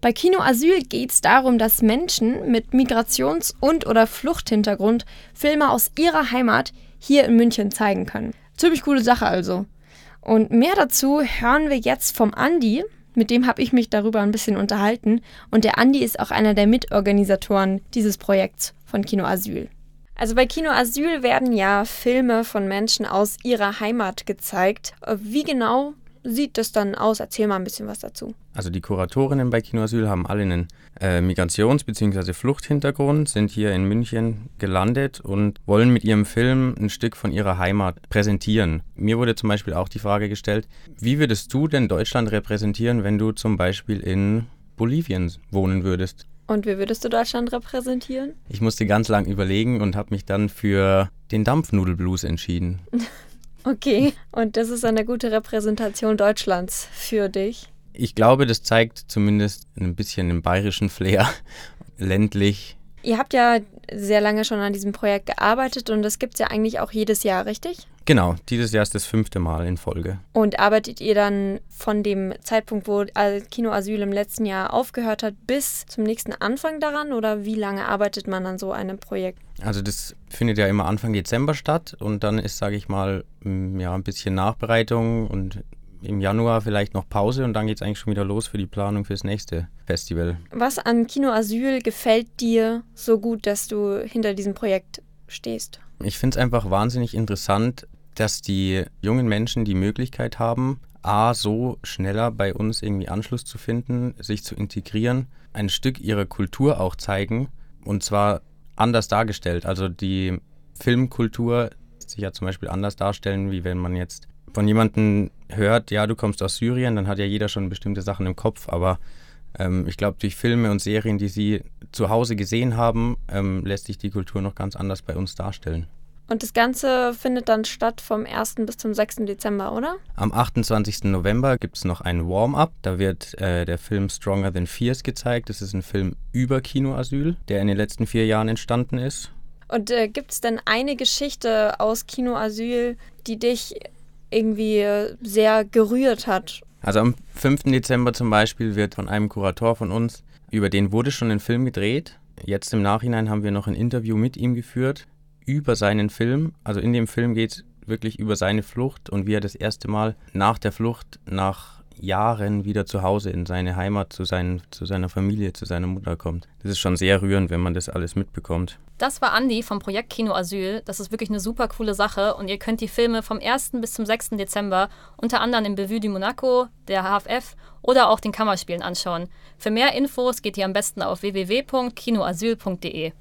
Bei Kino Asyl geht es darum, dass Menschen mit Migrations- und oder Fluchthintergrund Filme aus ihrer Heimat hier in München zeigen können. Ziemlich coole Sache also. Und mehr dazu hören wir jetzt vom Andi. Mit dem habe ich mich darüber ein bisschen unterhalten. Und der Andi ist auch einer der Mitorganisatoren dieses Projekts von Kino Asyl. Also bei Kino Asyl werden ja Filme von Menschen aus ihrer Heimat gezeigt. Wie genau sieht das dann aus? Erzähl mal ein bisschen was dazu. Also die Kuratorinnen bei Kinoasyl haben alle einen äh, Migrations- bzw. Fluchthintergrund, sind hier in München gelandet und wollen mit ihrem Film ein Stück von ihrer Heimat präsentieren. Mir wurde zum Beispiel auch die Frage gestellt, wie würdest du denn Deutschland repräsentieren, wenn du zum Beispiel in Bolivien wohnen würdest? Und wie würdest du Deutschland repräsentieren? Ich musste ganz lang überlegen und habe mich dann für den Dampfnudelblues entschieden. Okay, und das ist eine gute Repräsentation Deutschlands für dich. Ich glaube, das zeigt zumindest ein bisschen den bayerischen Flair, ländlich. Ihr habt ja sehr lange schon an diesem Projekt gearbeitet und das gibt es ja eigentlich auch jedes Jahr, richtig? Genau, dieses Jahr ist das fünfte Mal in Folge. Und arbeitet ihr dann von dem Zeitpunkt, wo Kino Asyl im letzten Jahr aufgehört hat, bis zum nächsten Anfang daran oder wie lange arbeitet man an so einem Projekt? Also das findet ja immer Anfang Dezember statt und dann ist, sage ich mal, ja, ein bisschen Nachbereitung und im Januar vielleicht noch Pause und dann geht es eigentlich schon wieder los für die Planung fürs nächste Festival. Was an Kino Asyl gefällt dir so gut, dass du hinter diesem Projekt stehst? Ich finde es einfach wahnsinnig interessant, dass die jungen Menschen die Möglichkeit haben, A, so schneller bei uns irgendwie Anschluss zu finden, sich zu integrieren, ein Stück ihrer Kultur auch zeigen und zwar anders dargestellt. Also die Filmkultur sich ja zum Beispiel anders darstellen, wie wenn man jetzt von jemandem hört, ja, du kommst aus Syrien, dann hat ja jeder schon bestimmte Sachen im Kopf, aber ähm, ich glaube, durch Filme und Serien, die sie zu Hause gesehen haben, ähm, lässt sich die Kultur noch ganz anders bei uns darstellen. Und das Ganze findet dann statt vom 1. bis zum 6. Dezember, oder? Am 28. November gibt es noch ein Warm-up. Da wird äh, der Film Stronger Than Fears gezeigt. Das ist ein Film über Kinoasyl, der in den letzten vier Jahren entstanden ist. Und äh, gibt es denn eine Geschichte aus Kinoasyl, die dich irgendwie sehr gerührt hat? Also am 5. Dezember zum Beispiel wird von einem Kurator von uns, über den wurde schon ein Film gedreht. Jetzt im Nachhinein haben wir noch ein Interview mit ihm geführt über seinen Film. Also in dem Film geht es wirklich über seine Flucht und wie er das erste Mal nach der Flucht, nach Jahren wieder zu Hause in seine Heimat, zu, seinen, zu seiner Familie, zu seiner Mutter kommt. Das ist schon sehr rührend, wenn man das alles mitbekommt. Das war Andi vom Projekt Kino Asyl. Das ist wirklich eine super coole Sache und ihr könnt die Filme vom 1. bis zum 6. Dezember unter anderem im Bevue du Monaco, der HFF oder auch den Kammerspielen anschauen. Für mehr Infos geht ihr am besten auf www.kinoasyl.de.